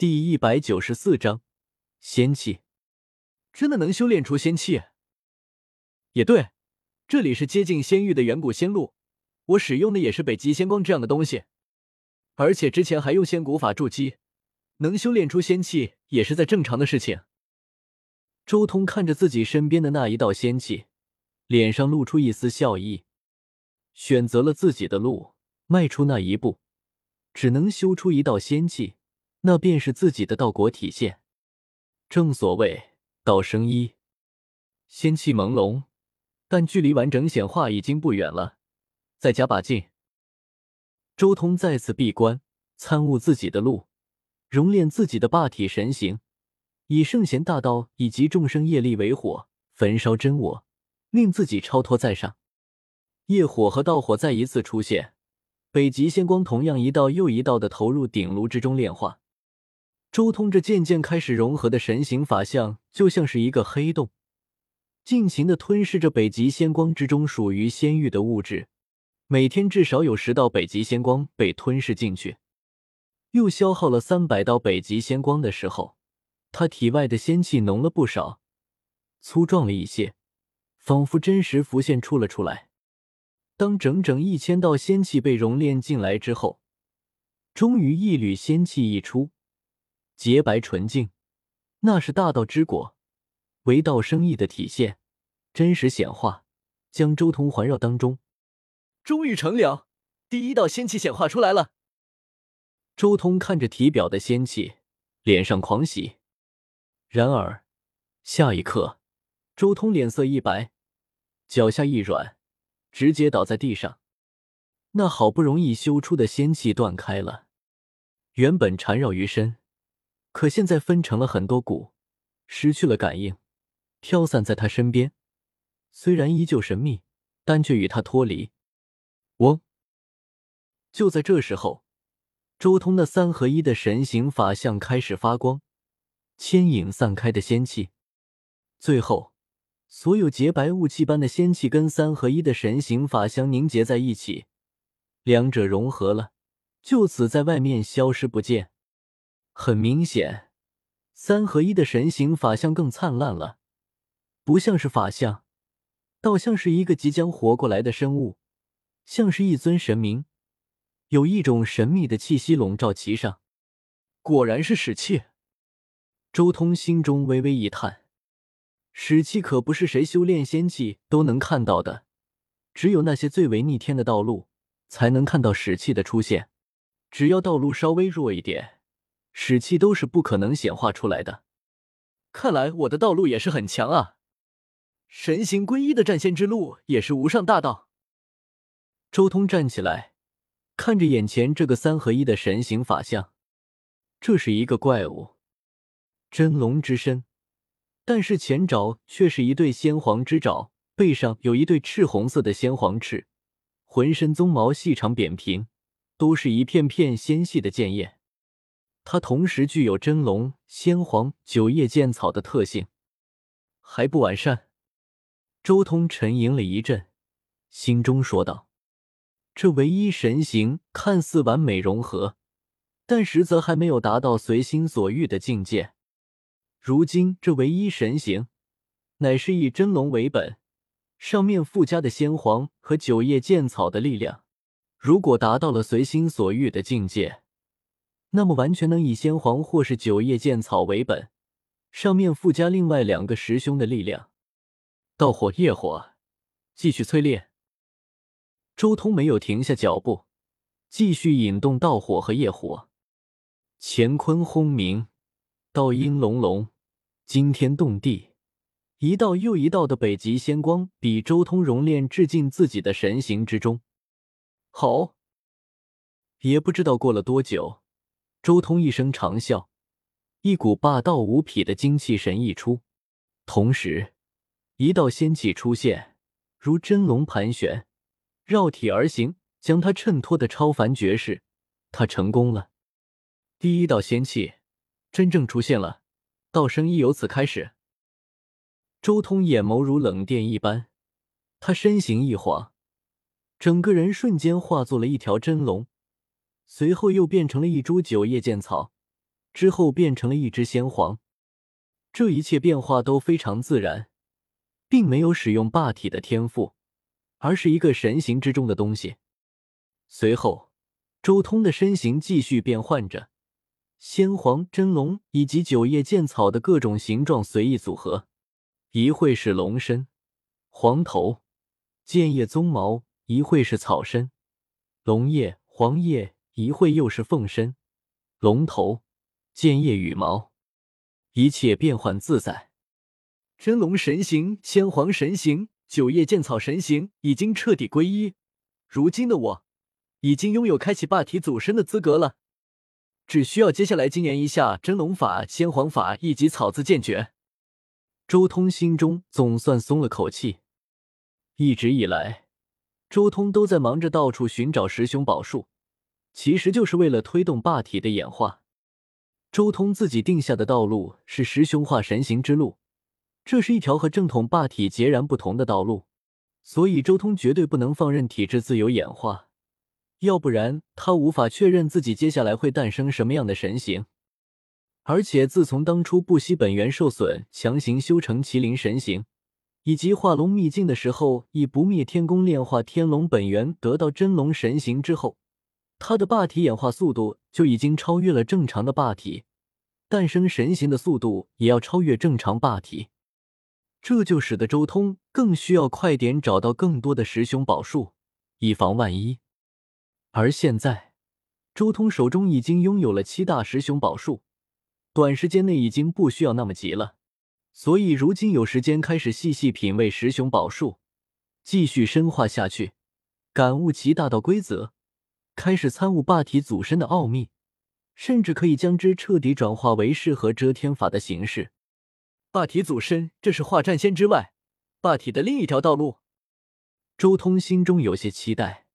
第一百九十四章仙气，真的能修炼出仙气？也对，这里是接近仙域的远古仙路，我使用的也是北极仙光这样的东西，而且之前还用仙古法筑基，能修炼出仙气也是在正常的事情。周通看着自己身边的那一道仙气，脸上露出一丝笑意，选择了自己的路，迈出那一步，只能修出一道仙气。那便是自己的道果体现。正所谓道生一，仙气朦胧，但距离完整显化已经不远了。再加把劲。周通再次闭关，参悟自己的路，熔炼自己的霸体神形，以圣贤大道以及众生业力为火，焚烧真我，令自己超脱在上。业火和道火再一次出现，北极仙光同样一道又一道的投入鼎炉之中炼化。周通这渐渐开始融合的神形法相，就像是一个黑洞，尽情的吞噬着北极仙光之中属于仙域的物质。每天至少有十道北极仙光被吞噬进去，又消耗了三百道北极仙光的时候，他体外的仙气浓了不少，粗壮了一些，仿佛真实浮现出了出来。当整整一千道仙气被熔炼进来之后，终于一缕仙气溢出。洁白纯净，那是大道之果，为道生意的体现，真实显化，将周通环绕当中。终于成了，第一道仙气显化出来了。周通看着体表的仙气，脸上狂喜。然而，下一刻，周通脸色一白，脚下一软，直接倒在地上。那好不容易修出的仙气断开了，原本缠绕于身。可现在分成了很多股，失去了感应，飘散在他身边。虽然依旧神秘，但却与他脱离。嗡！就在这时候，周通那三合一的神形法相开始发光，牵引散开的仙气，最后，所有洁白雾气般的仙气跟三合一的神形法相凝结在一起，两者融合了，就此在外面消失不见。很明显，三合一的神形法相更灿烂了，不像是法相，倒像是一个即将活过来的生物，像是一尊神明，有一种神秘的气息笼罩其上。果然是使气，周通心中微微一叹，使气可不是谁修炼仙气都能看到的，只有那些最为逆天的道路才能看到使气的出现。只要道路稍微弱一点。使气都是不可能显化出来的，看来我的道路也是很强啊！神行归一的战仙之路也是无上大道。周通站起来，看着眼前这个三合一的神形法相，这是一个怪物，真龙之身，但是前爪却是一对仙皇之爪，背上有一对赤红色的仙皇翅，浑身鬃毛细长扁平，都是一片片纤细的剑叶。它同时具有真龙、仙皇、九叶剑草的特性，还不完善。周通沉吟了一阵，心中说道：“这唯一神形看似完美融合，但实则还没有达到随心所欲的境界。如今这唯一神形，乃是以真龙为本，上面附加的仙皇和九叶剑草的力量，如果达到了随心所欲的境界。”那么完全能以仙皇或是九叶剑草为本，上面附加另外两个师兄的力量，道火、业火，继续淬炼。周通没有停下脚步，继续引动道火和业火。乾坤轰鸣，道音隆隆，惊天动地，一道又一道的北极仙光比周通熔炼至进自己的神形之中。好，也不知道过了多久。周通一声长啸，一股霸道无匹的精气神溢出，同时，一道仙气出现，如真龙盘旋，绕体而行，将他衬托的超凡绝世。他成功了，第一道仙气真正出现了，道生亦由此开始。周通眼眸如冷电一般，他身形一晃，整个人瞬间化作了一条真龙。随后又变成了一株九叶剑草，之后变成了一只仙皇。这一切变化都非常自然，并没有使用霸体的天赋，而是一个神形之中的东西。随后，周通的身形继续变换着，仙皇、真龙以及九叶剑草的各种形状随意组合，一会是龙身、黄头、剑叶、鬃毛；一会是草身、龙叶、黄叶；一会又是凤身、龙头、剑叶、羽毛。一切变幻自在，真龙神形、仙皇神形、九叶剑草神形已经彻底归一。如今的我，已经拥有开启霸体祖身的资格了，只需要接下来精研一下真龙法、仙皇法以及草字剑诀。周通心中总算松了口气。一直以来，周通都在忙着到处寻找十雄宝术，其实就是为了推动霸体的演化。周通自己定下的道路是十雄化神形之路，这是一条和正统霸体截然不同的道路，所以周通绝对不能放任体质自由演化，要不然他无法确认自己接下来会诞生什么样的神形。而且自从当初不惜本源受损，强行修成麒麟神形，以及化龙秘境的时候以不灭天宫炼化天龙本源得到真龙神形之后。他的霸体演化速度就已经超越了正常的霸体，诞生神形的速度也要超越正常霸体，这就使得周通更需要快点找到更多的十雄宝术，以防万一。而现在，周通手中已经拥有了七大十雄宝术，短时间内已经不需要那么急了，所以如今有时间开始细细品味十雄宝术，继续深化下去，感悟其大道规则。开始参悟霸体祖身的奥秘，甚至可以将之彻底转化为适合遮天法的形式。霸体祖身，这是化战仙之外，霸体的另一条道路。周通心中有些期待。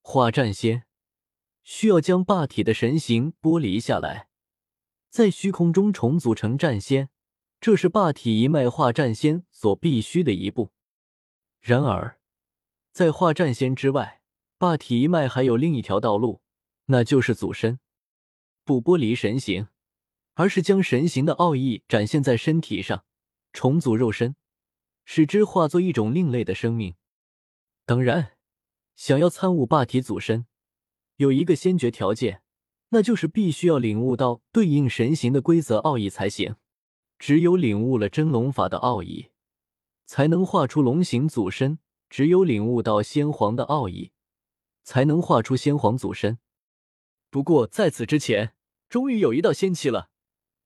化战仙需要将霸体的神形剥离下来，在虚空中重组成战仙，这是霸体一脉化战仙所必须的一步。然而，在化战仙之外，霸体一脉还有另一条道路，那就是祖身，不剥离神形，而是将神形的奥义展现在身体上，重组肉身，使之化作一种另类的生命。当然，想要参悟霸体祖身，有一个先决条件，那就是必须要领悟到对应神形的规则奥义才行。只有领悟了真龙法的奥义，才能画出龙形祖身；只有领悟到先皇的奥义。才能画出先皇祖身。不过在此之前，终于有一道仙气了，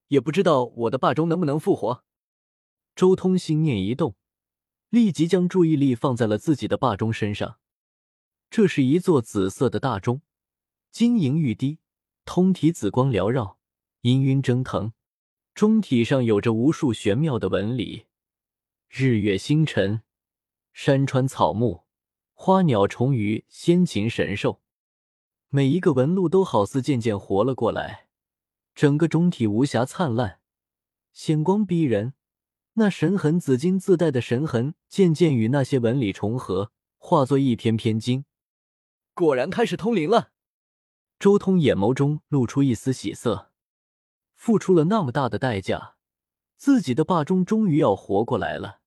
也不知道我的霸中能不能复活。周通心念一动，立即将注意力放在了自己的霸中身上。这是一座紫色的大钟，晶莹欲滴，通体紫光缭绕，氤氲蒸腾。钟体上有着无数玄妙的纹理，日月星辰，山川草木。花鸟虫鱼、仙禽神兽，每一个纹路都好似渐渐活了过来，整个中体无瑕灿烂，显光逼人。那神痕紫金自带的神痕渐渐与那些纹理重合，化作一篇篇经。果然开始通灵了。周通眼眸中露出一丝喜色，付出了那么大的代价，自己的霸中终于要活过来了。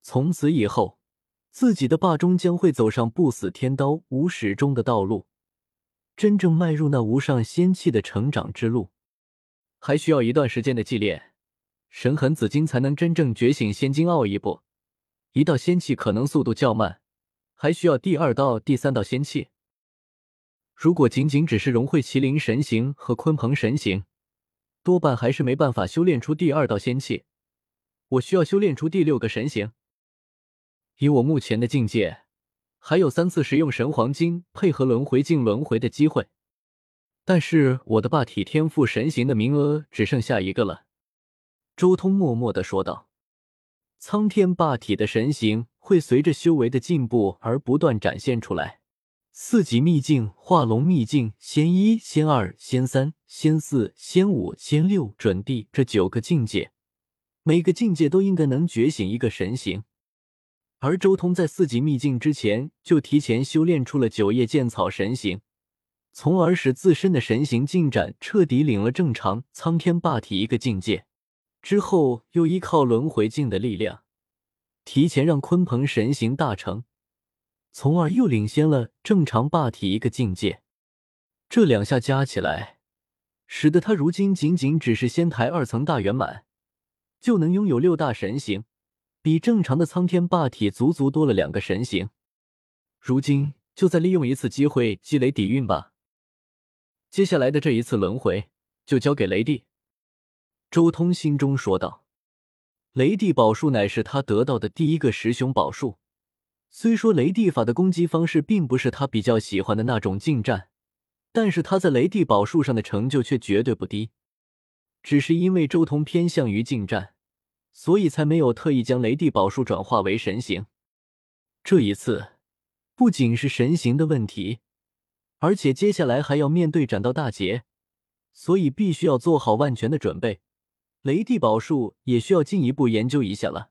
从此以后。自己的霸中将会走上不死天刀无始终的道路，真正迈入那无上仙气的成长之路，还需要一段时间的祭炼，神痕紫金才能真正觉醒仙金奥义。不，一道仙气可能速度较慢，还需要第二道、第三道仙气。如果仅仅只是融会麒麟神形和鲲鹏神形，多半还是没办法修炼出第二道仙气。我需要修炼出第六个神形。以我目前的境界，还有三次使用神黄金配合轮回镜轮回的机会，但是我的霸体天赋神形的名额只剩下一个了。周通默默的说道：“苍天霸体的神形会随着修为的进步而不断展现出来。四级秘境化龙秘境，仙一、仙二、仙三、仙四、仙五、仙六准地这九个境界，每个境界都应该能觉醒一个神形。”而周通在四级秘境之前就提前修炼出了九叶剑草神形，从而使自身的神形进展彻底领了正常苍天霸体一个境界。之后又依靠轮回镜的力量，提前让鲲鹏神形大成，从而又领先了正常霸体一个境界。这两下加起来，使得他如今仅仅只是仙台二层大圆满，就能拥有六大神形，比正常的苍天霸体足足多了两个神形。如今就再利用一次机会积累底蕴吧。接下来的这一次轮回就交给雷帝。周通心中说道：“雷帝宝术乃是他得到的第一个十雄宝术。虽说雷帝法的攻击方式并不是他比较喜欢的那种近战，但是他在雷帝宝术上的成就却绝对不低。只是因为周通偏向于近战，所以才没有特意将雷帝宝术转化为神形。这一次，不仅是神形的问题，而且接下来还要面对斩道大劫，所以必须要做好万全的准备。”雷帝宝术也需要进一步研究一下了。